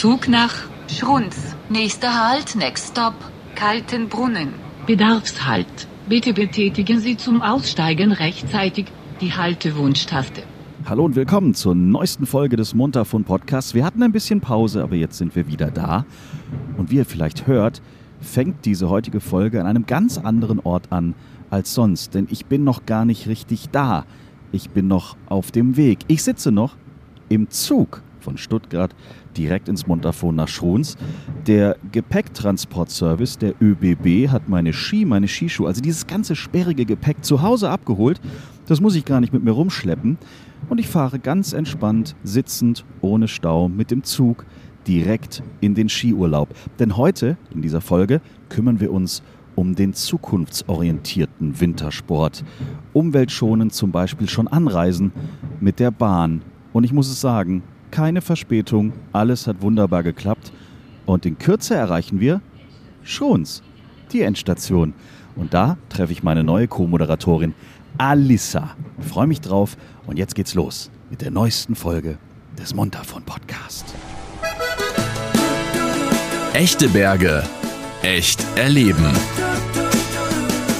Zug nach Schrunz. Nächster Halt, next stop, Kaltenbrunnen. Bedarfshalt. Bitte betätigen Sie zum Aussteigen rechtzeitig die Haltewunschtaste. Hallo und willkommen zur neuesten Folge des Montafon Podcasts. Wir hatten ein bisschen Pause, aber jetzt sind wir wieder da. Und wie ihr vielleicht hört, fängt diese heutige Folge an einem ganz anderen Ort an als sonst, denn ich bin noch gar nicht richtig da. Ich bin noch auf dem Weg. Ich sitze noch im Zug von Stuttgart direkt ins Montafon nach Schruns. Der Gepäcktransportservice der ÖBB hat meine Ski, meine Skischuhe, also dieses ganze sperrige Gepäck zu Hause abgeholt. Das muss ich gar nicht mit mir rumschleppen. Und ich fahre ganz entspannt, sitzend, ohne Stau, mit dem Zug direkt in den Skiurlaub. Denn heute, in dieser Folge, kümmern wir uns um den zukunftsorientierten Wintersport. Umweltschonend zum Beispiel schon anreisen mit der Bahn. Und ich muss es sagen, keine Verspätung, alles hat wunderbar geklappt. Und in Kürze erreichen wir Schons, die Endstation. Und da treffe ich meine neue Co-Moderatorin Alissa. Ich freue mich drauf. Und jetzt geht's los mit der neuesten Folge des Montafon Podcast. Echte Berge. Echt erleben.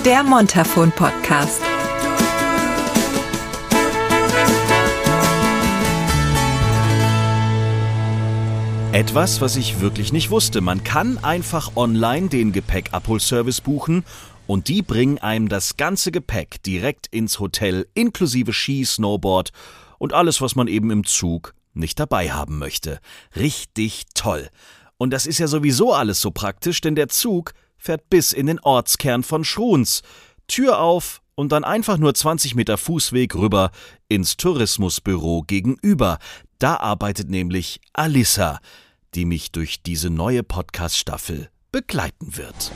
Der Montafon Podcast. Etwas, was ich wirklich nicht wusste. Man kann einfach online den Gepäckabholservice buchen und die bringen einem das ganze Gepäck direkt ins Hotel inklusive Ski, Snowboard und alles, was man eben im Zug nicht dabei haben möchte. Richtig toll. Und das ist ja sowieso alles so praktisch, denn der Zug fährt bis in den Ortskern von Schruns. Tür auf und dann einfach nur 20 Meter Fußweg rüber ins Tourismusbüro gegenüber. Da arbeitet nämlich Alissa, die mich durch diese neue Podcast-Staffel begleiten wird.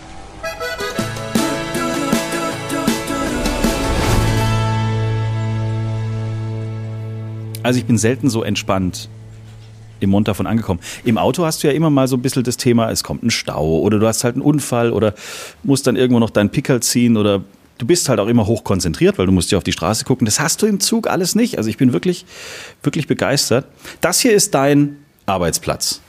Also ich bin selten so entspannt im Mund davon angekommen. Im Auto hast du ja immer mal so ein bisschen das Thema, es kommt ein Stau oder du hast halt einen Unfall oder musst dann irgendwo noch deinen Pickel ziehen oder du bist halt auch immer hoch konzentriert, weil du musst ja auf die Straße gucken. Das hast du im Zug alles nicht. Also ich bin wirklich, wirklich begeistert. Das hier ist dein Arbeitsplatz.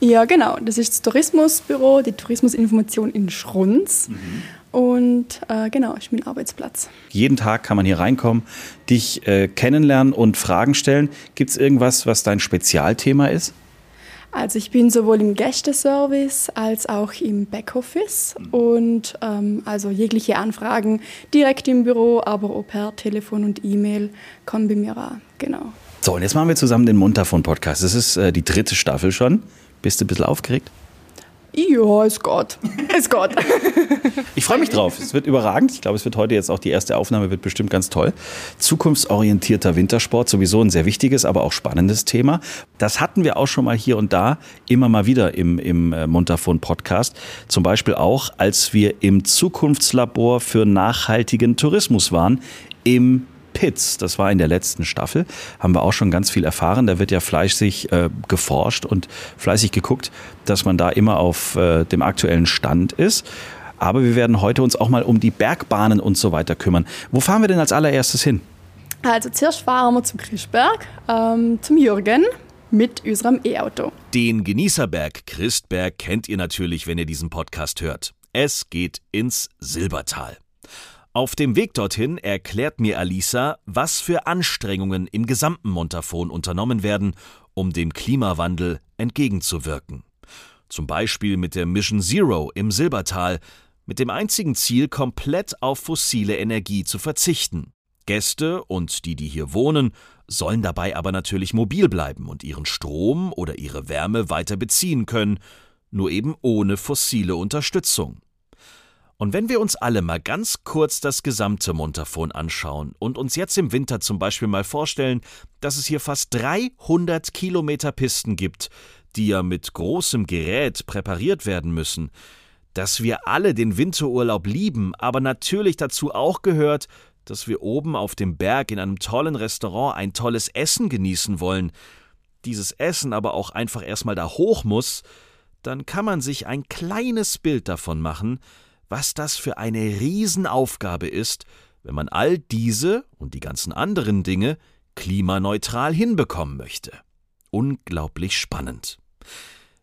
Ja, genau. Das ist das Tourismusbüro, die Tourismusinformation in Schrunz. Mhm. Und äh, genau, ich bin Arbeitsplatz. Jeden Tag kann man hier reinkommen, dich äh, kennenlernen und Fragen stellen. Gibt es irgendwas, was dein Spezialthema ist? Also ich bin sowohl im Gästeservice als auch im Backoffice und ähm, also jegliche Anfragen direkt im Büro, aber auch per Telefon und E-Mail kommen bei mir an. Genau. So, und jetzt machen wir zusammen den Montafon-Podcast. Das ist äh, die dritte Staffel schon. Bist du ein bisschen aufgeregt? Ja, es geht. Es geht. Ich freue mich drauf. Es wird überragend. Ich glaube, es wird heute jetzt auch die erste Aufnahme, wird bestimmt ganz toll. Zukunftsorientierter Wintersport, sowieso ein sehr wichtiges, aber auch spannendes Thema. Das hatten wir auch schon mal hier und da immer mal wieder im, im äh, Montafon Podcast. Zum Beispiel auch, als wir im Zukunftslabor für nachhaltigen Tourismus waren im Pits, das war in der letzten Staffel, haben wir auch schon ganz viel erfahren. Da wird ja fleißig äh, geforscht und fleißig geguckt, dass man da immer auf äh, dem aktuellen Stand ist. Aber wir werden heute uns auch mal um die Bergbahnen und so weiter kümmern. Wo fahren wir denn als allererstes hin? Also zuerst fahren wir zum Christberg, ähm, zum Jürgen mit unserem E-Auto. Den Genießerberg Christberg kennt ihr natürlich, wenn ihr diesen Podcast hört. Es geht ins Silbertal. Auf dem Weg dorthin erklärt mir Alisa, was für Anstrengungen im gesamten Montafon unternommen werden, um dem Klimawandel entgegenzuwirken. Zum Beispiel mit der Mission Zero im Silbertal, mit dem einzigen Ziel, komplett auf fossile Energie zu verzichten. Gäste und die, die hier wohnen, sollen dabei aber natürlich mobil bleiben und ihren Strom oder ihre Wärme weiter beziehen können, nur eben ohne fossile Unterstützung. Und wenn wir uns alle mal ganz kurz das gesamte Montafon anschauen und uns jetzt im Winter zum Beispiel mal vorstellen, dass es hier fast 300 Kilometer Pisten gibt, die ja mit großem Gerät präpariert werden müssen, dass wir alle den Winterurlaub lieben, aber natürlich dazu auch gehört, dass wir oben auf dem Berg in einem tollen Restaurant ein tolles Essen genießen wollen, dieses Essen aber auch einfach erstmal da hoch muss, dann kann man sich ein kleines Bild davon machen, was das für eine Riesenaufgabe ist, wenn man all diese und die ganzen anderen Dinge klimaneutral hinbekommen möchte. Unglaublich spannend.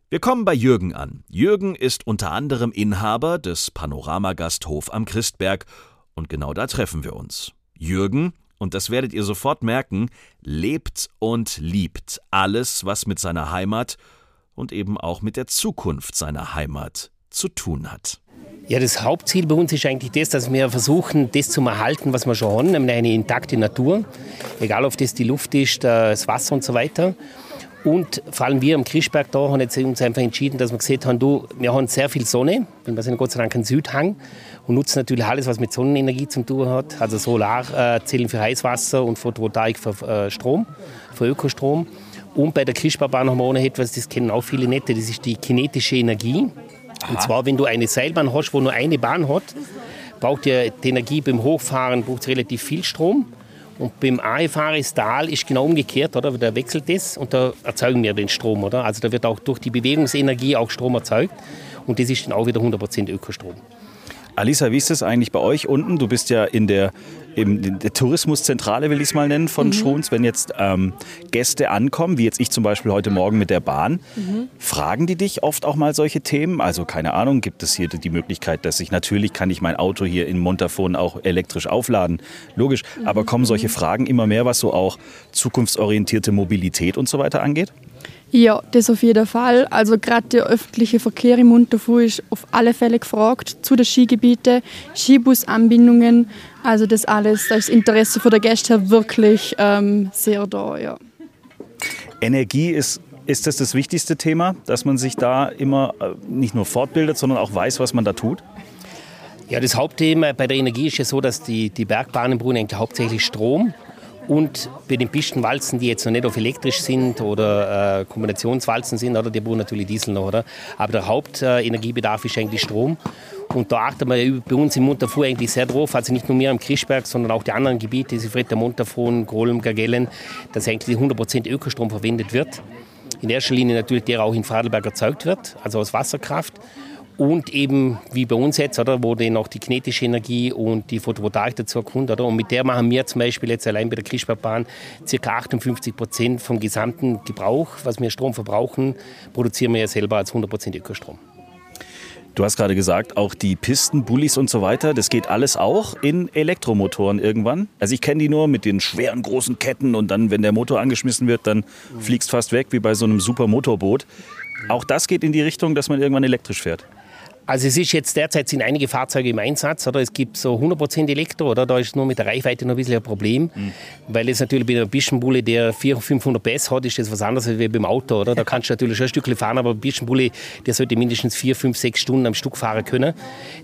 Wir kommen bei Jürgen an. Jürgen ist unter anderem Inhaber des Panoramagasthof am Christberg und genau da treffen wir uns. Jürgen, und das werdet ihr sofort merken, lebt und liebt alles, was mit seiner Heimat und eben auch mit der Zukunft seiner Heimat zu tun hat. Ja, das Hauptziel bei uns ist eigentlich das, dass wir versuchen, das zu erhalten, was wir schon haben, nämlich eine intakte Natur. Egal, ob das die Luft ist, das Wasser und so weiter. Und vor allem wir am Krischberg da haben jetzt uns einfach entschieden, dass wir gesehen haben, du, wir haben sehr viel Sonne, wir sind Gott sei Dank ein Südhang und nutzen natürlich alles, was mit Sonnenenergie zu tun hat. Also Solarzellen für Heißwasser und Photovoltaik für äh, Strom, für Ökostrom. Und bei der Krischbergbahn haben wir auch noch etwas, das kennen auch viele nicht, das ist die kinetische Energie. Aha. Und zwar, wenn du eine Seilbahn hast, wo nur eine Bahn hat, braucht ja die Energie beim Hochfahren braucht relativ viel Strom. Und beim Einfahren ins Tal ist genau umgekehrt, oder? Da wechselt das und da erzeugen wir den Strom, oder? Also da wird auch durch die Bewegungsenergie auch Strom erzeugt und das ist dann auch wieder 100% Ökostrom. Alisa, wie ist das eigentlich bei euch unten? Du bist ja in der, in der Tourismuszentrale, will ich es mal nennen, von mhm. Schruns. Wenn jetzt ähm, Gäste ankommen, wie jetzt ich zum Beispiel heute Morgen mit der Bahn, mhm. fragen die dich oft auch mal solche Themen? Also keine Ahnung, gibt es hier die Möglichkeit, dass ich, natürlich kann ich mein Auto hier in Montafon auch elektrisch aufladen, logisch. Mhm. Aber kommen solche Fragen immer mehr, was so auch zukunftsorientierte Mobilität und so weiter angeht? Ja, das auf jeden Fall. Also gerade der öffentliche Verkehr im Unterfuhr ist auf alle Fälle gefragt. Zu den Skigebieten, Skibusanbindungen, also das alles, da ist das Interesse von der Gäste her wirklich ähm, sehr da, ja. Energie ist ist das das wichtigste Thema, dass man sich da immer äh, nicht nur fortbildet, sondern auch weiß, was man da tut? Ja, das Hauptthema bei der Energie ist ja so, dass die, die Bergbahnen brauchen eigentlich hauptsächlich Strom. Und bei den Pistenwalzen, die jetzt noch nicht auf elektrisch sind oder äh, Kombinationswalzen sind, oder, die brauchen natürlich Diesel noch. Oder? Aber der Hauptenergiebedarf ist eigentlich Strom. Und da achten wir bei uns im Munterfuhr eigentlich sehr drauf, also nicht nur wir am Krischberg, sondern auch die anderen Gebiete, Sifretta, Montafon, Grolm, Gagellen, dass eigentlich 100% Ökostrom verwendet wird. In erster Linie natürlich der auch in Fradelberg erzeugt wird, also aus Wasserkraft und eben wie bei uns jetzt, oder, wo dann auch die kinetische Energie und die Photovoltaik dazu kommt. Oder? Und mit der machen wir zum Beispiel jetzt allein bei der Krischbergbahn ca. 58 Prozent vom gesamten Gebrauch, was wir Strom verbrauchen, produzieren wir ja selber als 100 Prozent Ökostrom. Du hast gerade gesagt, auch die Pisten, Bullis und so weiter, das geht alles auch in Elektromotoren irgendwann. Also ich kenne die nur mit den schweren großen Ketten und dann, wenn der Motor angeschmissen wird, dann fliegst fast weg wie bei so einem super Motorboot. Auch das geht in die Richtung, dass man irgendwann elektrisch fährt. Also es ist jetzt derzeit sind einige Fahrzeuge im Einsatz, oder es gibt so 100% Elektro, oder da ist nur mit der Reichweite noch ein bisschen ein Problem, mhm. weil es natürlich bei einer Bischenbulle, der 400, 500 PS hat, ist das was anderes als beim Auto, oder? Da kannst du natürlich schon ein Stückchen fahren, aber ein Bischenbulle, der sollte mindestens 4, 5, 6 Stunden am Stück fahren können.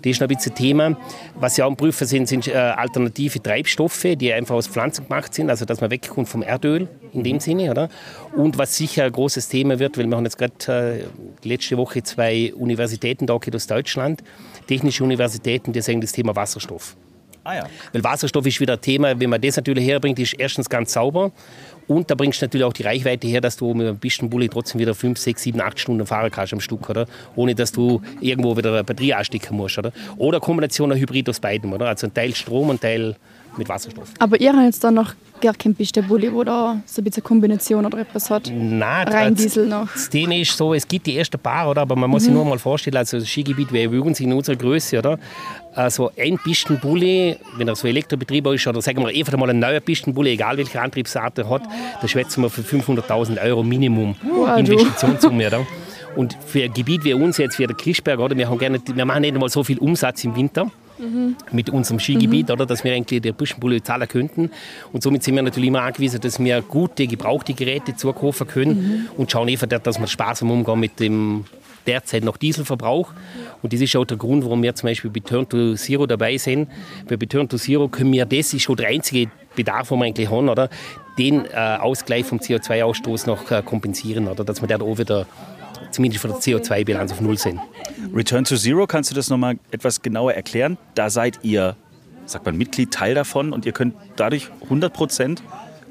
Das ist noch ein bisschen Thema. Was sie auch am Prüfen sind, sind äh, alternative Treibstoffe, die einfach aus Pflanzen gemacht sind, also dass man wegkommt vom Erdöl in dem Sinne, oder? Und was sicher ein großes Thema wird, weil wir haben jetzt gerade äh, letzte Woche zwei Universitäten da aus Deutschland, technische Universitäten, die sagen das Thema Wasserstoff. Ah ja. Weil Wasserstoff ist wieder ein Thema, wenn man das natürlich herbringt, ist erstens ganz sauber und da bringst du natürlich auch die Reichweite her, dass du mit einem Pistenbully trotzdem wieder 5, 6, 7, 8 Stunden fahren kannst am Stück, oder? Ohne dass du irgendwo wieder eine Batterie anstecken musst, oder? Oder Kombination ein Hybrid aus beiden, oder? Also ein Teil Strom, ein Teil mit Wasserstoff. Aber ihr habt jetzt dann noch gar keinen Pistebully, wo da so ein bisschen Kombination oder etwas hat? Nein, rein Diesel noch. Das Thema ist so, es gibt die ersten paar, oder? aber man muss mhm. sich nur mal vorstellen, also das Skigebiet wäre übrigens in unserer Größe, oder? Also ein Pistenbully, wenn er so Elektrobetrieb ist, oder sagen wir einfach mal ein neuer Pistenbully, egal welche Antriebsart er hat, da schwätzen wir für 500.000 Euro Minimum wow, Investitionssumme. Oder? Und für ein Gebiet wie uns jetzt, wie der Krischberg, oder, wir, haben gerne, wir machen nicht einmal so viel Umsatz im Winter mit unserem Skigebiet, mhm. oder, dass wir eigentlich der Buschenbulle zahlen könnten. Und somit sind wir natürlich immer angewiesen, dass wir gute, gebrauchte Geräte zukaufen können mhm. und schauen einfach, dass wir sparsam umgehen mit dem derzeit noch Dieselverbrauch. Und das ist auch der Grund, warum wir zum Beispiel bei Turn to Zero dabei sind. Bei Turn to Zero können wir, das ist schon der einzige Bedarf, den wir eigentlich haben, oder? den äh, Ausgleich vom CO2-Ausstoß noch äh, kompensieren, oder? dass wir da auch wieder zumindest von der CO2-Bilanz auf Null sind. Return to Zero, kannst du das nochmal etwas genauer erklären? Da seid ihr, sagt man, Mitglied, Teil davon und ihr könnt dadurch 100 Prozent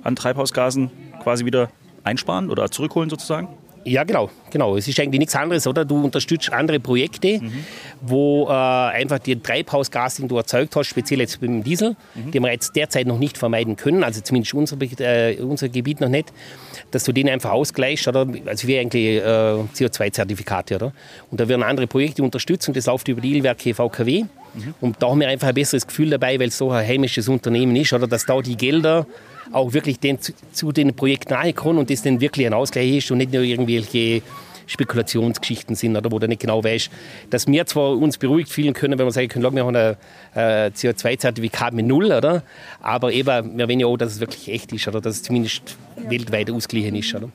an Treibhausgasen quasi wieder einsparen oder zurückholen sozusagen? Ja, genau, genau. Es ist eigentlich nichts anderes, oder? Du unterstützt andere Projekte, mhm. wo äh, einfach die Treibhausgas, den du erzeugt hast, speziell jetzt beim Diesel, mhm. den wir jetzt derzeit noch nicht vermeiden können, also zumindest unser, äh, unser Gebiet noch nicht, dass du den einfach ausgleichst, oder? Also wie eigentlich äh, CO2-Zertifikate, oder? Und da werden andere Projekte unterstützt und das läuft über die Ilwerke VKW. Mhm. Und da haben wir einfach ein besseres Gefühl dabei, weil es so ein heimisches Unternehmen ist, oder? Dass da die Gelder auch wirklich den, zu, zu den Projekten kommen und das dann wirklich ein Ausgleich ist und nicht nur irgendwelche Spekulationsgeschichten sind oder wo du nicht genau weißt, dass wir zwar uns beruhigt fühlen können, wenn wir sagen können, wir haben ein äh, CO2-Zertifikat mit Null, oder? aber eben, wir wollen ja auch, dass es wirklich echt ist oder dass es zumindest weltweit ausgeglichen ist. Oder?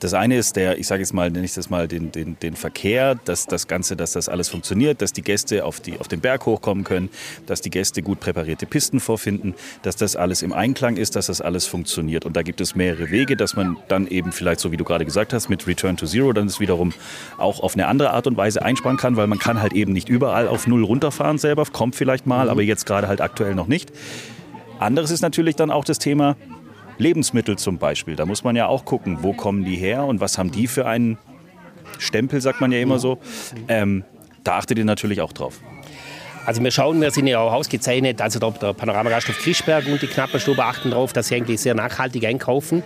Das eine ist der, ich sage jetzt mal, nenne ich das mal, den, den, den Verkehr, dass das Ganze, dass das alles funktioniert, dass die Gäste auf, die, auf den Berg hochkommen können, dass die Gäste gut präparierte Pisten vorfinden, dass das alles im Einklang ist, dass das alles funktioniert. Und da gibt es mehrere Wege, dass man dann eben vielleicht, so wie du gerade gesagt hast, mit Return to Zero dann es wiederum auch auf eine andere Art und Weise einsparen kann, weil man kann halt eben nicht überall auf Null runterfahren selber, kommt vielleicht mal, mhm. aber jetzt gerade halt aktuell noch nicht. Anderes ist natürlich dann auch das Thema, Lebensmittel zum Beispiel. Da muss man ja auch gucken, wo kommen die her und was haben die für einen Stempel, sagt man ja immer so. Ähm, da achtet ihr natürlich auch drauf. Also wir schauen, wir sind ja auch ausgezeichnet, also der Panoramagasthof Krischberg und die Knapperstube achten darauf, dass sie eigentlich sehr nachhaltig einkaufen.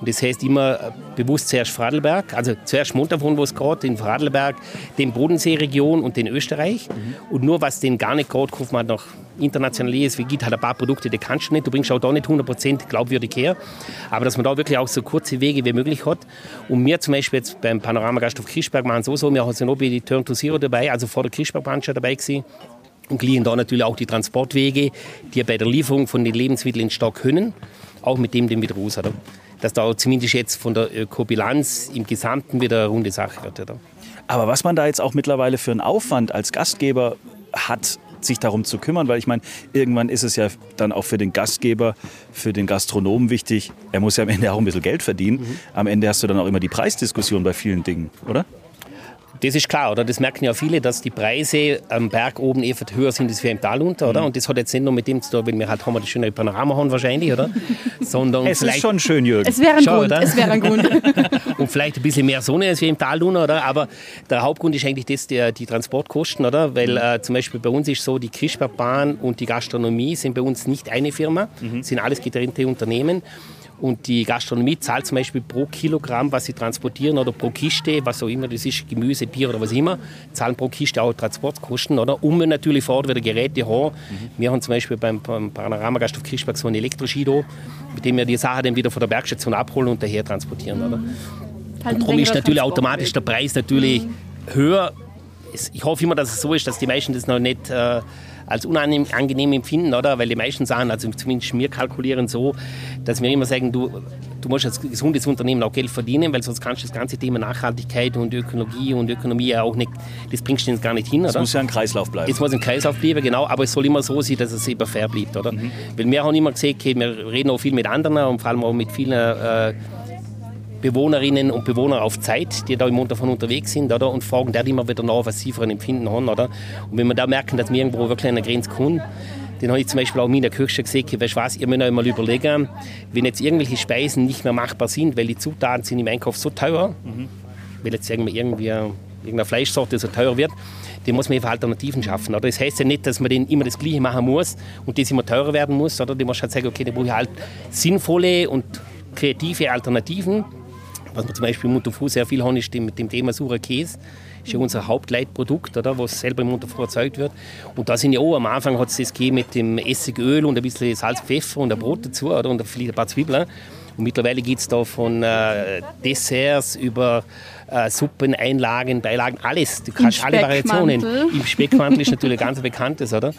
Und das heißt immer äh, bewusst zuerst Vorarlberg, also zuerst Montafon, wo es geht, in Vorarlberg, den Bodenseeregion und den Österreich. Mhm. Und nur was den gar nicht geht, kauft man noch international ist, wie geht, hat ein paar Produkte, die kannst du nicht. Du bringst auch da nicht 100% glaubwürdig her. Aber dass man da wirklich auch so kurze Wege wie möglich hat. Und wir zum Beispiel jetzt beim Panoramagasthof Krischberg machen so so, wir haben noch die Turn to Zero dabei, also vor der Krischbergbahn schon dabei gewesen. Und gliedern da natürlich auch die Transportwege, die bei der Lieferung von den Lebensmitteln in Stock können, auch mit dem den wieder raus. Oder? Dass da zumindest jetzt von der Ökobilanz im Gesamten wieder eine runde Sache wird. Oder? Aber was man da jetzt auch mittlerweile für einen Aufwand als Gastgeber hat, sich darum zu kümmern, weil ich meine, irgendwann ist es ja dann auch für den Gastgeber, für den Gastronomen wichtig, er muss ja am Ende auch ein bisschen Geld verdienen. Mhm. Am Ende hast du dann auch immer die Preisdiskussion bei vielen Dingen, oder? Das ist klar, oder? Das merken ja viele, dass die Preise am Berg oben eher höher sind als wir im Tal unter, oder? Mhm. Und das hat jetzt nicht nur mit dem zu tun, weil wir halt haben wir das schöne Panorama haben wahrscheinlich, oder? Sondern es ist schon schön, Jürgen. Es wäre ein Schau, Grund, oder? es wäre ein Grund. Und vielleicht ein bisschen mehr Sonne als wir im Tal unter, oder? Aber der Hauptgrund ist eigentlich das, die, die Transportkosten, oder? Weil äh, zum Beispiel bei uns ist so, die Krischbergbahn und die Gastronomie sind bei uns nicht eine Firma, mhm. sind alles getrennte Unternehmen. Und die Gastronomie zahlt zum Beispiel pro Kilogramm, was sie transportieren oder pro Kiste, was auch immer das ist, Gemüse, Bier oder was immer, zahlen pro Kiste auch Transportkosten. Oder? Und wir natürlich vor Ort wieder Geräte haben. Mhm. Wir haben zum Beispiel beim, beim Panorama Gasthof Kirchberg so ein Elektroschido, mit dem wir die Sache dann wieder von der Bergstation abholen und daher transportieren. Oder? Mhm. Und darum ist natürlich automatisch der Preis natürlich mhm. höher. Ich hoffe immer, dass es so ist, dass die Menschen das noch nicht äh, als unangenehm empfinden, oder? Weil die meisten sagen, also zumindest wir kalkulieren so, dass wir immer sagen, du, du musst als gesundes Unternehmen auch Geld verdienen, weil sonst kannst du das ganze Thema Nachhaltigkeit und Ökologie und Ökonomie ja auch nicht, das bringst du gar nicht hin, oder? Es muss ja ein Kreislauf bleiben. Es muss ein Kreislauf bleiben, genau, aber es soll immer so sein, dass es immer fair bleibt, oder? Mhm. Weil wir haben immer gesehen, okay, wir reden auch viel mit anderen und vor allem auch mit vielen äh, Bewohnerinnen und Bewohner auf Zeit, die da im Mund davon unterwegs sind, oder? Und fragen da immer wieder nach, was sie für ein Empfinden haben, oder? Und wenn wir da merken, dass wir irgendwo wirklich an der Grenze kommen, den habe ich zum Beispiel auch in der Küche gesagt, weißt du was, ihr müsst euch mal überlegen, wenn jetzt irgendwelche Speisen nicht mehr machbar sind, weil die Zutaten sind im Einkauf so teuer, mhm. weil jetzt irgendwie, irgendwie irgendeine Fleischsorte so teuer wird, den muss man einfach Alternativen schaffen. Oder? Das heißt ja nicht, dass man den immer das Gleiche machen muss und das immer teurer werden muss, oder? Die muss halt sagen, okay, da brauche ich halt sinnvolle und kreative Alternativen was wir zum Beispiel im Montafu sehr viel haben, ist mit dem Thema saurer Käse. Das ist ja unser Hauptleitprodukt, oder, was selber im Montafu erzeugt wird. Und da sind ja auch am Anfang hat es das gegeben mit dem Essigöl und ein bisschen Salz, Pfeffer und ein Brot dazu oder, und vielleicht ein paar Zwiebeln. Und mittlerweile geht es da von äh, Desserts über äh, Suppen, Einlagen, Beilagen, alles. Du kannst alle Variationen. Im Speckmantel ist natürlich ganz bekanntes, oder?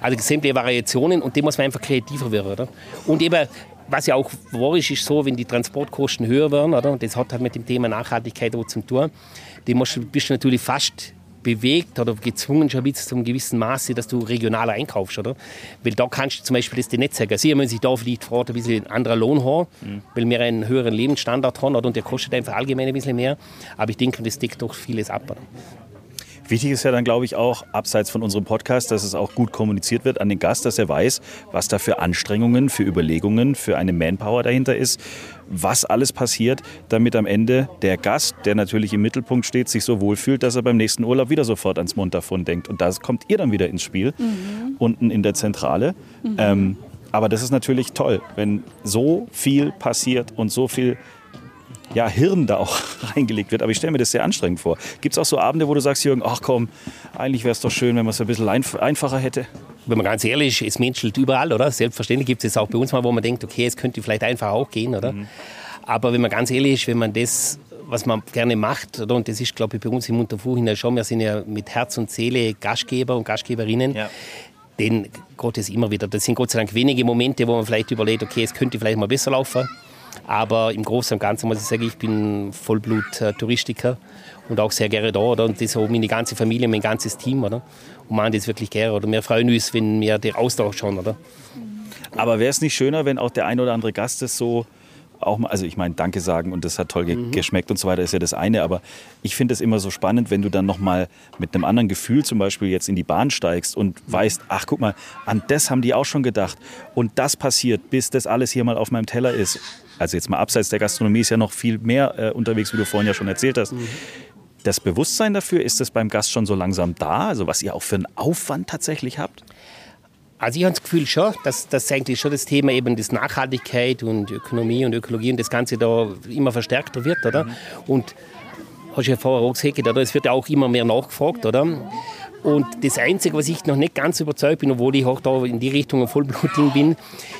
Also sämtliche Variationen und dem muss man einfach kreativer werden, oder? Und eben was ja auch wahr ist, ist so, wenn die Transportkosten höher werden, oder? und das hat halt mit dem Thema Nachhaltigkeit auch zu tun, dem bist du natürlich fast bewegt oder gezwungen schon bis zu einem gewissen Maße, dass du regional einkaufst, oder? Weil da kannst du zum Beispiel das nicht sagen. Sie müssen sich da vielleicht vor Ort ein bisschen einen anderen Lohn haben, mhm. weil wir einen höheren Lebensstandard haben, oder? Und der kostet einfach allgemein ein bisschen mehr. Aber ich denke, das deckt doch vieles ab. Oder? Wichtig ist ja dann, glaube ich, auch, abseits von unserem Podcast, dass es auch gut kommuniziert wird an den Gast, dass er weiß, was da für Anstrengungen, für Überlegungen, für eine Manpower dahinter ist, was alles passiert, damit am Ende der Gast, der natürlich im Mittelpunkt steht, sich so wohlfühlt, dass er beim nächsten Urlaub wieder sofort ans Montafon denkt. Und da kommt ihr dann wieder ins Spiel, mhm. unten in der Zentrale. Mhm. Ähm, aber das ist natürlich toll, wenn so viel passiert und so viel ja, Hirn da auch reingelegt wird. Aber ich stelle mir das sehr anstrengend vor. Gibt es auch so Abende, wo du sagst, Jürgen, ach komm, eigentlich wäre es doch schön, wenn man es ein bisschen einfacher hätte? Wenn man ganz ehrlich ist, es menschelt überall, oder? Selbstverständlich gibt es auch bei uns mal, wo man denkt, okay, es könnte vielleicht einfach auch gehen, oder? Mhm. Aber wenn man ganz ehrlich ist, wenn man das, was man gerne macht, oder? und das ist, glaube ich, bei uns im Unterfuhr schon, wir sind ja mit Herz und Seele Gastgeber und Gastgeberinnen, ja. den Gott ist immer wieder, das sind Gott sei Dank wenige Momente, wo man vielleicht überlegt, okay, es könnte vielleicht mal besser laufen. Aber im Großen und Ganzen muss ich sagen, ich bin Vollblut-Touristiker und auch sehr gerne da. Oder? Und das auch meine ganze Familie, mein ganzes Team. Oder? Und machen das wirklich gerne. Oder wir freuen uns, wenn wir den Austausch haben. Oder? Aber wäre es nicht schöner, wenn auch der ein oder andere Gast das so auch mal, also ich meine, Danke sagen und das hat toll ge mhm. geschmeckt und so weiter, ist ja das eine, aber ich finde es immer so spannend, wenn du dann nochmal mit einem anderen Gefühl zum Beispiel jetzt in die Bahn steigst und weißt, ach guck mal, an das haben die auch schon gedacht und das passiert, bis das alles hier mal auf meinem Teller ist also jetzt mal abseits der Gastronomie ist ja noch viel mehr äh, unterwegs, wie du vorhin ja schon erzählt hast. Mhm. Das Bewusstsein dafür, ist das beim Gast schon so langsam da? Also was ihr auch für einen Aufwand tatsächlich habt? Also ich habe das Gefühl schon, dass, dass eigentlich schon das Thema eben das Nachhaltigkeit und Ökonomie und Ökologie und das Ganze da immer verstärkter wird, oder? Mhm. Und hast du ja vorher auch gesagt, oder? es wird ja auch immer mehr nachgefragt, oder? Und das Einzige, was ich noch nicht ganz überzeugt bin, obwohl ich auch da in die Richtung ein Vollblutling bin,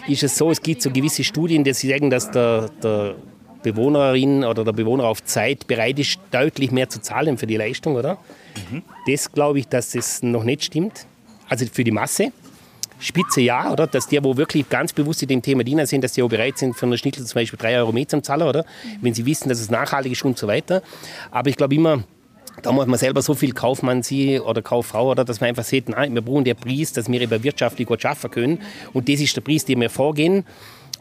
ist es so, es gibt so gewisse Studien, die sagen, dass der, der Bewohnerin oder der Bewohner auf Zeit bereit ist, deutlich mehr zu zahlen für die Leistung, oder? Mhm. Das glaube ich, dass das noch nicht stimmt. Also für die Masse. Spitze ja, oder? Dass die, wo wirklich ganz bewusst in dem Thema Diener sind, dass die auch bereit sind, für eine Schnitzel zum Beispiel drei Euro mehr zu zahlen, oder? Wenn sie wissen, dass es nachhaltig ist und so weiter. Aber ich glaube immer, da muss man selber so viel Kaufmann sie oder Kauffrau, oder, dass man einfach sieht, nein, wir brauchen den Preis, dass wir über wirtschaftlich gut schaffen können. Und das ist der Preis, den wir vorgehen.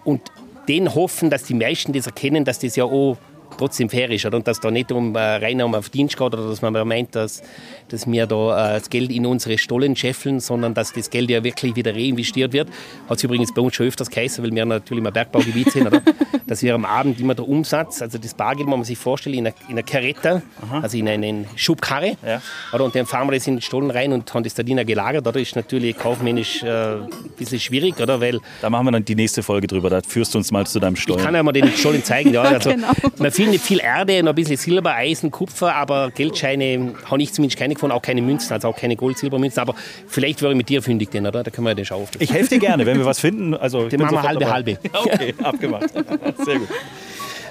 Und den hoffen, dass die meisten das erkennen, dass das ja auch trotzdem fair ist. Oder? Und dass da nicht um, äh, rein um Verdienst geht oder dass man meint, dass, dass wir da äh, das Geld in unsere Stollen scheffeln, sondern dass das Geld ja wirklich wieder reinvestiert wird. Hat es übrigens bei uns schon öfters geheißen, weil wir natürlich im Bergbaugebiet sind, oder? dass wir am Abend immer der Umsatz, also das Bargeld, muss man sich vorstellen, in einer, in einer Carretta, also in einer Schubkarre, ja. oder? und dann fahren wir das in den Stollen rein und haben das da drinnen gelagert. Oder? ist natürlich kaufmännisch äh, ein bisschen schwierig, oder? Weil da machen wir dann die nächste Folge drüber, da führst du uns mal zu deinem Stollen. Ich kann ja mal den Stollen zeigen, ja. Also, genau. Man findet viel Erde, noch ein bisschen Silber, Eisen, Kupfer, aber Geldscheine habe ich zumindest keine gefunden, auch keine Münzen, also auch keine Gold-Silbermünzen. Aber vielleicht wäre ich mit dir fündig, denn, oder? Da können wir ja den schauen. Ich helfe dir gerne, wenn wir was finden. Also, den machen wir halbe, dabei. halbe. Okay, abgemacht. Sehr gut.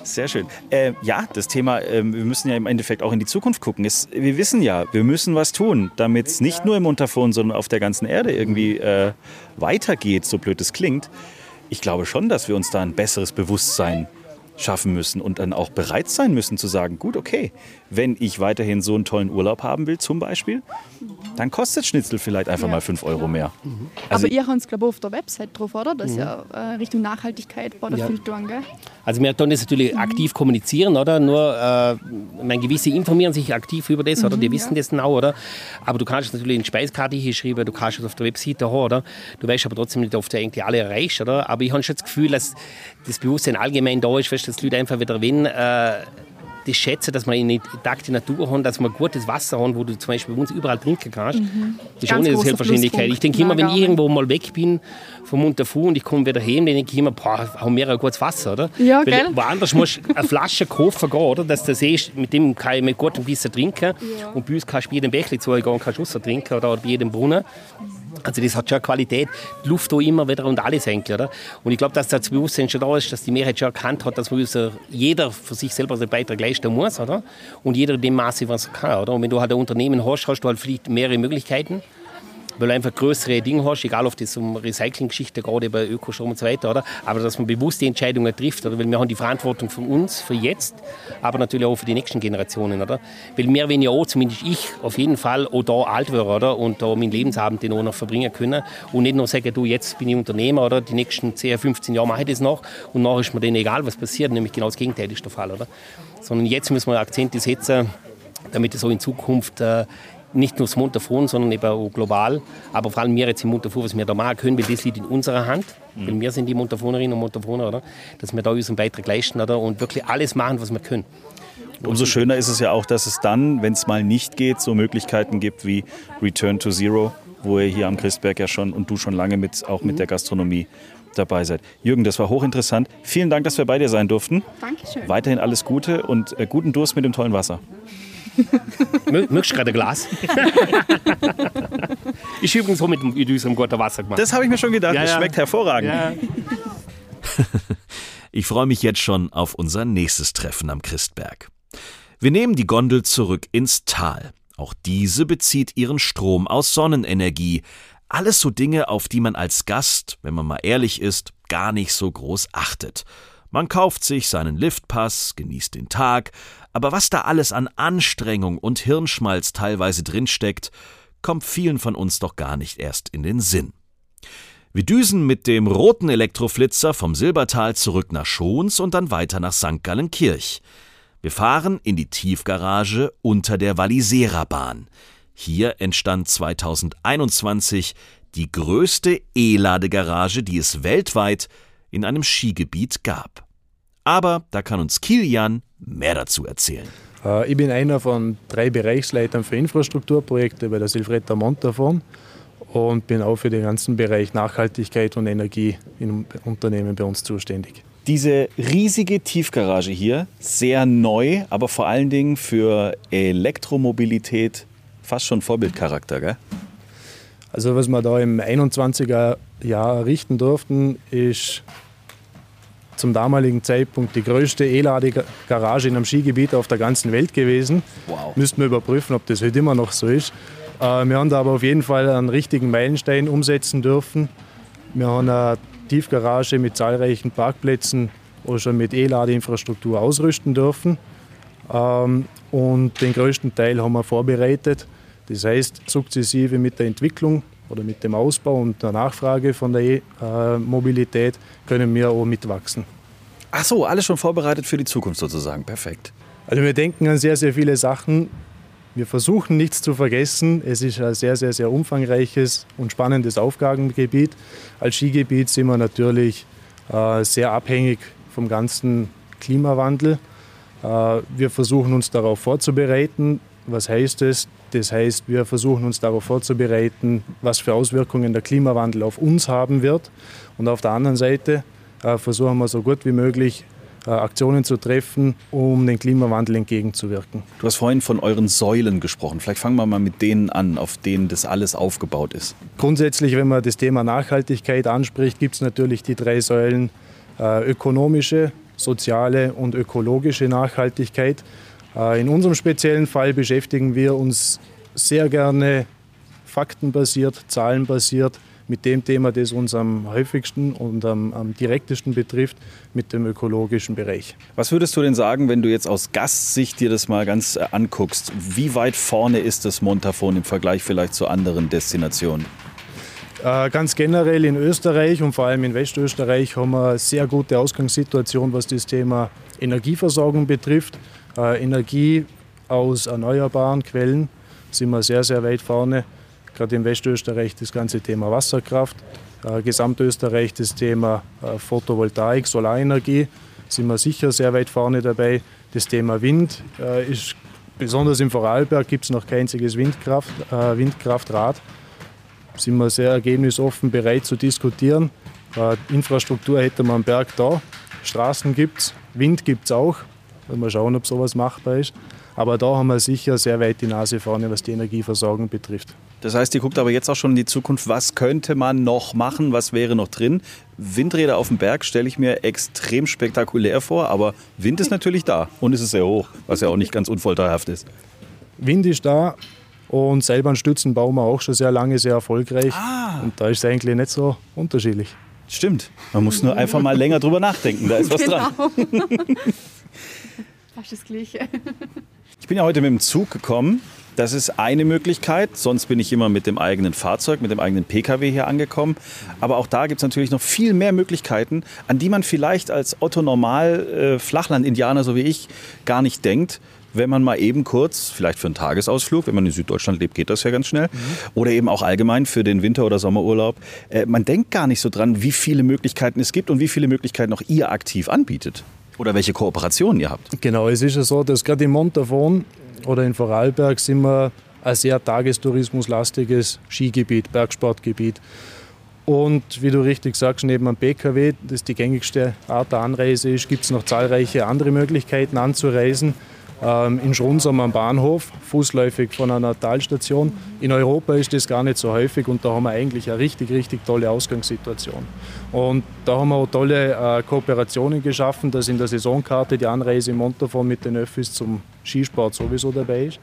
Sehr schön. Äh, ja, das Thema, äh, wir müssen ja im Endeffekt auch in die Zukunft gucken. Es, wir wissen ja, wir müssen was tun, damit es nicht nur im Unterfon, sondern auf der ganzen Erde irgendwie äh, weitergeht, so blöd es klingt. Ich glaube schon, dass wir uns da ein besseres Bewusstsein schaffen müssen und dann auch bereit sein müssen zu sagen, gut, okay, wenn ich weiterhin so einen tollen Urlaub haben will zum Beispiel, dann kostet Schnitzel vielleicht einfach ja. mal 5 Euro mehr. Mhm. Also Aber ihr habt es, glaube ich, auf der Website drauf, oder? Das ist mhm. ja äh, Richtung Nachhaltigkeit bei der ja. Gell? Also wir tun das natürlich mhm. aktiv kommunizieren, oder? Nur, äh, meine, gewisse informieren sich aktiv über das, oder? Die mhm, wissen ja. das genau, oder? Aber du kannst es natürlich in Speiskarte hier schreiben, du kannst es auf der Webseite haben, oder? Du weißt aber trotzdem nicht, ob du irgendwie alle erreichst, oder? Aber ich habe schon das Gefühl, dass das Bewusstsein allgemein da ist, weißt, dass die Leute einfach wieder wenn äh, das schätzen, dass wir eine intakte Natur haben, dass wir gutes Wasser haben, wo du zum Beispiel bei uns überall trinken kannst. Mhm. Das ist auch eine Selbstverständlichkeit. Ich denke immer, wenn ich irgendwo mal weg bin vom Montafu und ich komme wieder heim, dann denke ich immer, boah, haben wir ein gutes Wasser, oder? Ja, Weil gell? Woanders musst du eine Flasche kaufen gehen, oder? Dass du siehst, mit dem kann ich mit gutem Wissen trinken. Ja. Und bei uns kannst du bei jedem Bächli zugehen und kannst Wasser trinken oder bei jedem Brunnen. Also das hat schon Qualität, die Luft da immer wieder und alles eigentlich, oder? Und ich glaube, dass das Bewusstsein schon da ist, dass die Mehrheit schon erkannt hat, dass jeder für sich selber seinen Beitrag leisten muss, oder? Und jeder in dem Maße, was er kann, oder? Und wenn du halt ein Unternehmen hast, hast du halt vielleicht mehrere Möglichkeiten weil du einfach größere Dinge hast, egal ob das um Recycling-Geschichte gerade bei Ökostrom und so weiter, oder? aber dass man bewusste Entscheidungen trifft, oder? weil wir haben die Verantwortung von uns, für jetzt, aber natürlich auch für die nächsten Generationen. Oder? Weil mehr, wenn ja auch, zumindest ich, auf jeden Fall auch da alt wäre oder? und da meinen Lebensabend den auch noch verbringen können und nicht nur sagen, du, jetzt bin ich Unternehmer oder die nächsten 10, 15 Jahre mache ich das noch und nachher ist mir dann egal, was passiert, nämlich genau das Gegenteil ist der Fall. Oder? Sondern jetzt müssen wir Akzente setzen, damit es so in Zukunft äh, nicht nur das Montafon, sondern eben auch global. Aber vor allem wir jetzt im Montafon, was wir da machen können, weil das liegt in unserer Hand. Mhm. Weil wir sind die Montafonerinnen und Montafoner, oder? Dass wir da unseren Beitrag leisten, oder? Und wirklich alles machen, was wir können. Umso schöner ist es ja auch, dass es dann, wenn es mal nicht geht, so Möglichkeiten gibt wie Return to Zero, wo ihr hier am Christberg ja schon und du schon lange mit, auch mit der Gastronomie dabei seid. Jürgen, das war hochinteressant. Vielen Dank, dass wir bei dir sein durften. Dankeschön. Weiterhin alles Gute und äh, guten Durst mit dem tollen Wasser. Möchtest du gerade ein Glas? ich übrigens so mit, mit unserem guten Wasser gemacht. Das habe ich mir schon gedacht. Ja, das schmeckt hervorragend. Ja. Ich freue mich jetzt schon auf unser nächstes Treffen am Christberg. Wir nehmen die Gondel zurück ins Tal. Auch diese bezieht ihren Strom aus Sonnenenergie. Alles so Dinge, auf die man als Gast, wenn man mal ehrlich ist, gar nicht so groß achtet. Man kauft sich seinen Liftpass, genießt den Tag, aber was da alles an Anstrengung und Hirnschmalz teilweise drinsteckt, kommt vielen von uns doch gar nicht erst in den Sinn. Wir düsen mit dem roten Elektroflitzer vom Silbertal zurück nach Schons und dann weiter nach St. Gallenkirch. Wir fahren in die Tiefgarage unter der Wallisera-Bahn. Hier entstand 2021 die größte E-Ladegarage, die es weltweit in einem Skigebiet gab. Aber da kann uns Kilian mehr dazu erzählen. Äh, Ich bin einer von drei Bereichsleitern für Infrastrukturprojekte bei der Silvretta Montafon und bin auch für den ganzen Bereich Nachhaltigkeit und Energie im Unternehmen bei uns zuständig. Diese riesige Tiefgarage hier, sehr neu, aber vor allen Dingen für Elektromobilität fast schon Vorbildcharakter, gell? Also was wir da im 21er Jahr errichten durften, ist zum damaligen Zeitpunkt die größte E-Ladegarage in einem Skigebiet auf der ganzen Welt gewesen. Wow. Müssten wir überprüfen, ob das heute immer noch so ist. Äh, Wir haben da aber auf jeden Fall einen richtigen Meilenstein umsetzen dürfen. Wir haben eine Tiefgarage mit zahlreichen Parkplätzen auch schon mit E-Ladeinfrastruktur ausrüsten dürfen. Ähm, Und den größten Teil haben wir vorbereitet. Das heißt, sukzessive mit der Entwicklung oder mit dem Ausbau und der Nachfrage von der E-Mobilität können wir auch mitwachsen. Ach so, alles schon vorbereitet für die Zukunft sozusagen. Perfekt. Also wir denken an sehr, sehr viele Sachen. Wir versuchen nichts zu vergessen. Es ist ein sehr, sehr, sehr umfangreiches und spannendes Aufgabengebiet. Als Skigebiet sind wir natürlich äh, sehr abhängig vom ganzen Klimawandel. Äh, wir versuchen uns darauf vorzubereiten. Was heißt es? Das heißt, wir versuchen uns darauf vorzubereiten, was für Auswirkungen der Klimawandel auf uns haben wird. Und auf der anderen Seite äh, versuchen wir so gut wie möglich äh, Aktionen zu treffen, um dem Klimawandel entgegenzuwirken. Du hast vorhin von euren Säulen gesprochen. Vielleicht fangen wir mal mit denen an, auf denen das alles aufgebaut ist. Grundsätzlich, wenn man das Thema Nachhaltigkeit anspricht, gibt es natürlich die drei Säulen äh, ökonomische, soziale und ökologische Nachhaltigkeit. Äh, in unserem speziellen Fall beschäftigen wir uns sehr gerne faktenbasiert, zahlenbasiert mit dem Thema, das uns am häufigsten und am, am direktesten betrifft, mit dem ökologischen Bereich. Was würdest du denn sagen, wenn du jetzt aus Gastsicht dir das mal ganz äh, anguckst? Wie weit vorne ist das Montafon im Vergleich vielleicht zu anderen Destinationen? Äh, Ganz generell in Österreich und vor allem in Westösterreich haben wir eine sehr gute Ausgangssituation, was das Thema Energieversorgung betrifft. Äh, Energie aus erneuerbaren Quellen sind wir sehr, sehr weit vorne. Gerade in Westösterreich das ganze Thema Wasserkraft, äh, Gesamtösterreich das Thema äh, Photovoltaik, Solarenergie sind wir sicher sehr weit vorne dabei. Das Thema Wind ist besonders im Vorarlberg gibt es noch kein einziges Windkraft, Windkraftrad sind wir sehr ergebnisoffen bereit zu diskutieren. Infrastruktur hätte man am Berg da, Straßen gibt es, Wind gibt es auch. Mal schauen, ob sowas machbar ist. Aber da haben wir sicher sehr weit die Nase vorne, was die Energieversorgung betrifft. Das heißt, ihr guckt aber jetzt auch schon in die Zukunft, was könnte man noch machen, was wäre noch drin? Windräder auf dem Berg stelle ich mir extrem spektakulär vor, aber Wind ist natürlich da und es ist sehr hoch, was ja auch nicht ganz unvorteilhaft ist. Wind ist da und selber einen Stützen bauen wir auch schon sehr lange, sehr erfolgreich. Und da ist es eigentlich nicht so unterschiedlich. Stimmt, man muss nur einfach mal länger drüber nachdenken, da ist was dran. Fast das Gleiche. Ich bin ja heute mit dem Zug gekommen. Das ist eine Möglichkeit. Sonst bin ich immer mit dem eigenen Fahrzeug, mit dem eigenen Pkw hier angekommen. Aber auch da gibt es natürlich noch viel mehr Möglichkeiten, an die man vielleicht als Otto Normal äh, Flachland-Indianer, so wie ich, gar nicht denkt. wenn man mal eben kurz, vielleicht für einen Tagesausflug, wenn man in Süddeutschland lebt, geht das ja ganz schnell, mhm. oder eben auch allgemein für den Winter- oder Sommerurlaub. Äh, man denkt gar nicht so dran, wie viele Möglichkeiten es gibt und wie viele Möglichkeiten auch ihr aktiv anbietet. Oder welche Kooperationen ihr habt. Genau, es ist ja so, dass gerade in Montafon oder in Vorarlberg sind wir ein sehr tagestourismuslastiges Skigebiet, Bergsportgebiet. Und wie du richtig sagst, neben einem PKW, das die gängigste Art der Anreise ist, gibt es noch zahlreiche andere Möglichkeiten anzureisen. Ähm, in Schrunsam am Bahnhof, fußläufig von einer Talstation. In Europa ist das gar nicht so häufig und da haben wir eigentlich eine richtig, richtig tolle Ausgangssituation. Und da haben wir auch tolle äh, Kooperationen geschaffen, dass in der Saisonkarte die Anreise in Montafon mit den Öffis zum Skisport sowieso dabei ist.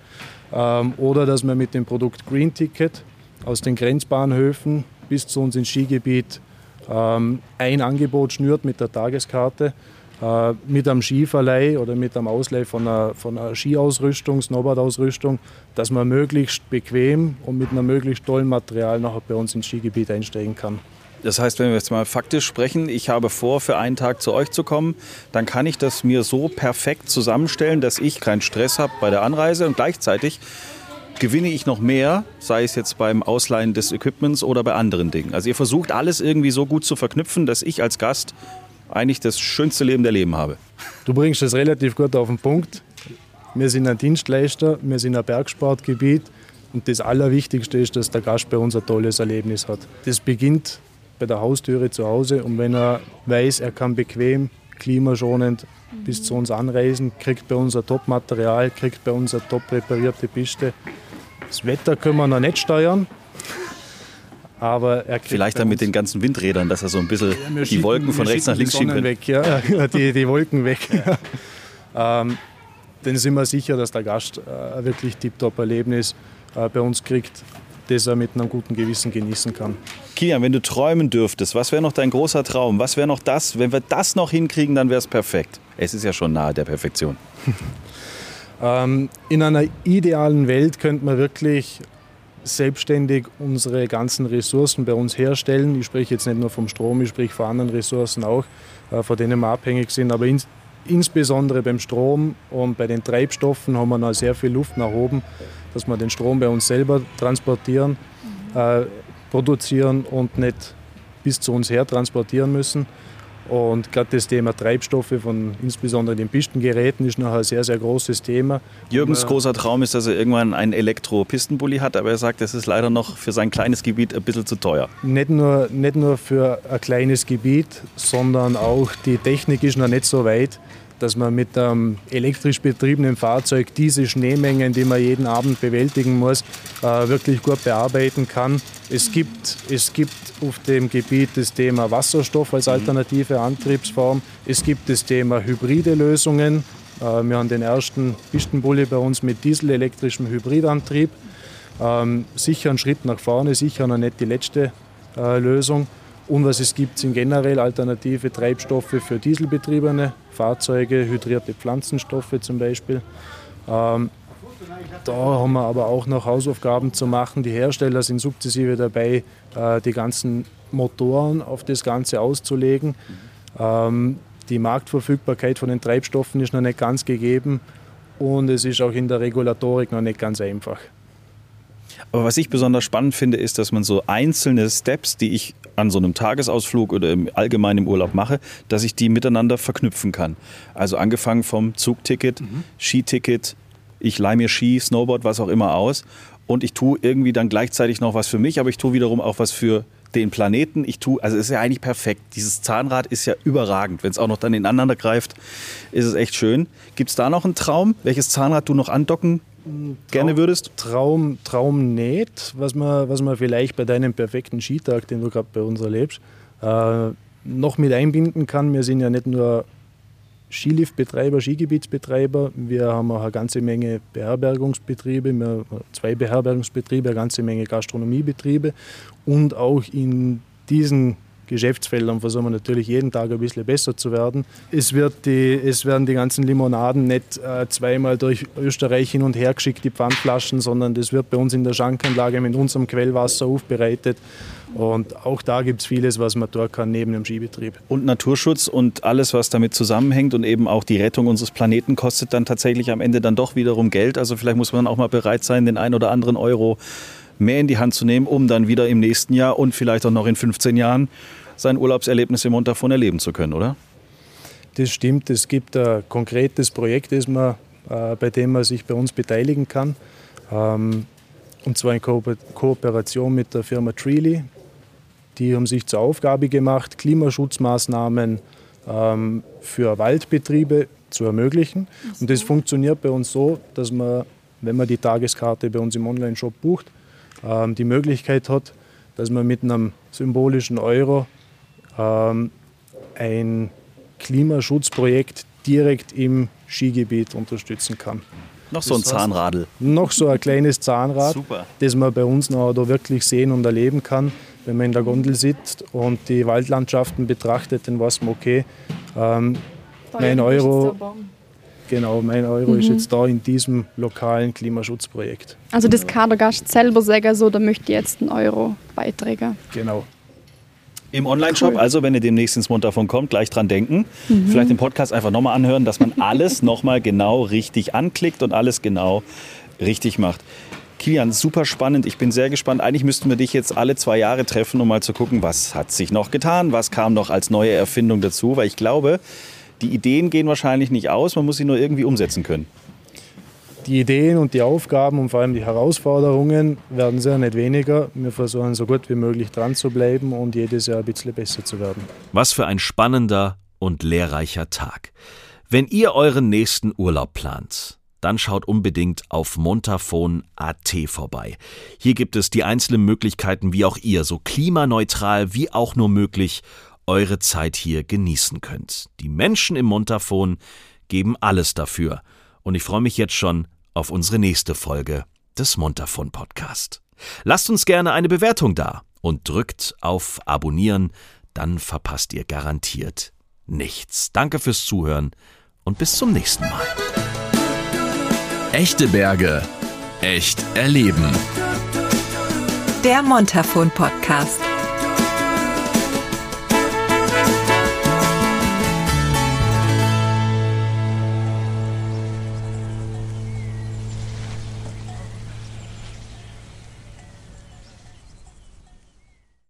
Ähm, oder dass wir mit dem Produkt Green Ticket aus den Grenzbahnhöfen bis zu uns ins Skigebiet ähm, ein Angebot schnürt mit der Tageskarte, äh, mit einem Skiverleih oder mit einem Ausleih von einer, von einer Skiausrüstung, Snowboardausrüstung, dass man möglichst bequem und mit einem möglichst tollen Material nachher bei uns ins Skigebiet einsteigen kann. Das heißt, wenn wir jetzt mal faktisch sprechen, ich habe vor, für einen Tag zu euch zu kommen, dann kann ich das mir so perfekt zusammenstellen, dass ich keinen Stress habe bei der Anreise und gleichzeitig gewinne ich noch mehr, sei es jetzt beim Ausleihen des Equipments oder bei anderen Dingen. Also ihr versucht alles irgendwie so gut zu verknüpfen, dass ich als Gast eigentlich das schönste Leben der Leben habe. Du bringst das relativ gut auf den Punkt. Wir sind ein Dienstleister, wir sind ein Bergsportgebiet und das Allerwichtigste ist, dass der Gast bei uns ein tolles Erlebnis hat. Das beginnt bei der Haustüre zu Hause und wenn er weiß, er kann bequem, klimaschonend bis zu uns anreisen, kriegt bei uns ein Top-Material, kriegt bei uns eine top reparierte Piste, das Wetter können wir noch nicht steuern. Aber er Vielleicht dann mit den ganzen Windrädern, dass er so ein bisschen ja, die Wolken von rechts nach links schieben kann. Weg, ja, die, die Wolken weg. Ja. ähm, dann sind wir sicher, dass der Gast äh, wirklich tiptop Erlebnis äh, bei uns kriegt, das er mit einem guten Gewissen genießen kann. Kilian, wenn du träumen dürftest, was wäre noch dein großer Traum? Was wäre noch das? Wenn wir das noch hinkriegen, dann wäre es perfekt. Es ist ja schon nahe der Perfektion. Ähm, in einer idealen Welt könnte man wirklich selbstständig unsere ganzen Ressourcen bei uns herstellen. Ich spreche jetzt nicht nur vom Strom, ich spreche von anderen Ressourcen auch, äh, von denen wir abhängig sind. Aber ins, insbesondere beim Strom und bei den Treibstoffen haben wir noch sehr viel Luft nach oben, dass wir den Strom bei uns selber transportieren, äh, produzieren und nicht bis zu uns her transportieren müssen. Und gerade das Thema Treibstoffe von insbesondere den Pistengeräten ist noch ein sehr, sehr großes Thema. Jürgens großer Traum ist, dass er irgendwann einen Elektro-Pistenbully hat, aber er sagt, das ist leider noch für sein kleines Gebiet ein bisschen zu teuer. Nicht nur, nicht nur für ein kleines Gebiet, sondern auch die Technik ist noch nicht so weit, dass man mit einem elektrisch betriebenen Fahrzeug diese Schneemengen, die man jeden Abend bewältigen muss, äh, wirklich gut bearbeiten kann. Es gibt, es gibt auf dem Gebiet das Thema Wasserstoff als mhm. alternative Antriebsform. Es gibt das Thema hybride Lösungen. Äh, wir haben den ersten Pistenbully bei uns mit dieselelektrischem Hybridantrieb. Ähm, sicher ein Schritt nach vorne, sicher noch nicht die letzte äh, Lösung. Und was es gibt, sind generell alternative Treibstoffe für dieselbetriebene Fahrzeuge, hydrierte Pflanzenstoffe zum Beispiel. Ähm, da haben wir aber auch noch Hausaufgaben zu machen. Die Hersteller sind sukzessive dabei, äh, die ganzen Motoren auf das Ganze auszulegen. Ähm, die Marktverfügbarkeit von den Treibstoffen ist noch nicht ganz gegeben und es ist auch in der Regulatorik noch nicht ganz einfach. Aber was ich besonders spannend finde, ist, dass man so einzelne Steps, die ich an so einem Tagesausflug oder im allgemeinen im Urlaub mache, dass ich die miteinander verknüpfen kann. Also angefangen vom Zugticket, mhm. Skiticket, ich leihe mir Ski, Snowboard, was auch immer aus und ich tue irgendwie dann gleichzeitig noch was für mich, aber ich tue wiederum auch was für den Planeten. Ich tue, also es ist ja eigentlich perfekt. Dieses Zahnrad ist ja überragend. Wenn es auch noch dann ineinander greift, ist es echt schön. Gibt es da noch einen Traum, welches Zahnrad du noch andocken gerne würdest? Traum, Traum nicht, was man, was man vielleicht bei deinem perfekten Skitag, den du gerade bei uns erlebst, äh, noch mit einbinden kann. Wir sind ja nicht nur Skiliftbetreiber, Skigebietsbetreiber, wir haben auch eine ganze Menge Beherbergungsbetriebe, wir zwei Beherbergungsbetriebe, eine ganze Menge Gastronomiebetriebe und auch in diesen Geschäftsfeldern versuchen wir natürlich jeden Tag ein bisschen besser zu werden. Es, wird die, es werden die ganzen Limonaden nicht äh, zweimal durch Österreich hin und her geschickt, die Pfandflaschen, sondern das wird bei uns in der Schankanlage mit unserem Quellwasser aufbereitet. Und auch da gibt es vieles, was man tun kann neben dem Skibetrieb. Und Naturschutz und alles, was damit zusammenhängt und eben auch die Rettung unseres Planeten kostet dann tatsächlich am Ende dann doch wiederum Geld. Also vielleicht muss man auch mal bereit sein, den ein oder anderen Euro mehr in die Hand zu nehmen, um dann wieder im nächsten Jahr und vielleicht auch noch in 15 Jahren sein Urlaubserlebnis im Montafon erleben zu können, oder? Das stimmt. Es gibt ein konkretes Projekt, das man, äh, bei dem man sich bei uns beteiligen kann. Ähm, und zwar in Ko Kooperation mit der Firma Treely. Die haben sich zur Aufgabe gemacht, Klimaschutzmaßnahmen ähm, für Waldbetriebe zu ermöglichen. Und das funktioniert bei uns so, dass man, wenn man die Tageskarte bei uns im Online-Shop bucht, ähm, die Möglichkeit hat, dass man mit einem symbolischen Euro ähm, ein Klimaschutzprojekt direkt im Skigebiet unterstützen kann. Noch so ein Zahnradl. Noch so ein kleines Zahnrad, Super. das man bei uns noch da wirklich sehen und erleben kann. Wenn man in der Gondel sitzt und die Waldlandschaften betrachtet, dann weiß man, okay, ähm, mein Euro, genau, mein Euro ist jetzt da in diesem lokalen Klimaschutzprojekt. Also das kann der Gast selber sagen, so, da möchte ich jetzt einen Euro beitragen. Genau. Im Online-Shop, also wenn ihr demnächst ins Montafon kommt, gleich dran denken. Vielleicht den Podcast einfach nochmal anhören, dass man alles nochmal genau richtig anklickt und alles genau richtig macht. Kilian, super spannend. Ich bin sehr gespannt. Eigentlich müssten wir dich jetzt alle zwei Jahre treffen, um mal zu gucken, was hat sich noch getan, was kam noch als neue Erfindung dazu. Weil ich glaube, die Ideen gehen wahrscheinlich nicht aus, man muss sie nur irgendwie umsetzen können. Die Ideen und die Aufgaben und vor allem die Herausforderungen werden sehr nicht weniger. Wir versuchen so gut wie möglich dran zu bleiben und jedes Jahr ein bisschen besser zu werden. Was für ein spannender und lehrreicher Tag. Wenn ihr euren nächsten Urlaub plant, dann schaut unbedingt auf montafon.at vorbei. Hier gibt es die einzelnen Möglichkeiten, wie auch ihr so klimaneutral wie auch nur möglich eure Zeit hier genießen könnt. Die Menschen im Montafon geben alles dafür. Und ich freue mich jetzt schon auf unsere nächste Folge des Montafon Podcast. Lasst uns gerne eine Bewertung da und drückt auf Abonnieren, dann verpasst ihr garantiert nichts. Danke fürs Zuhören und bis zum nächsten Mal. Echte Berge. Echt erleben. Der Montafon Podcast.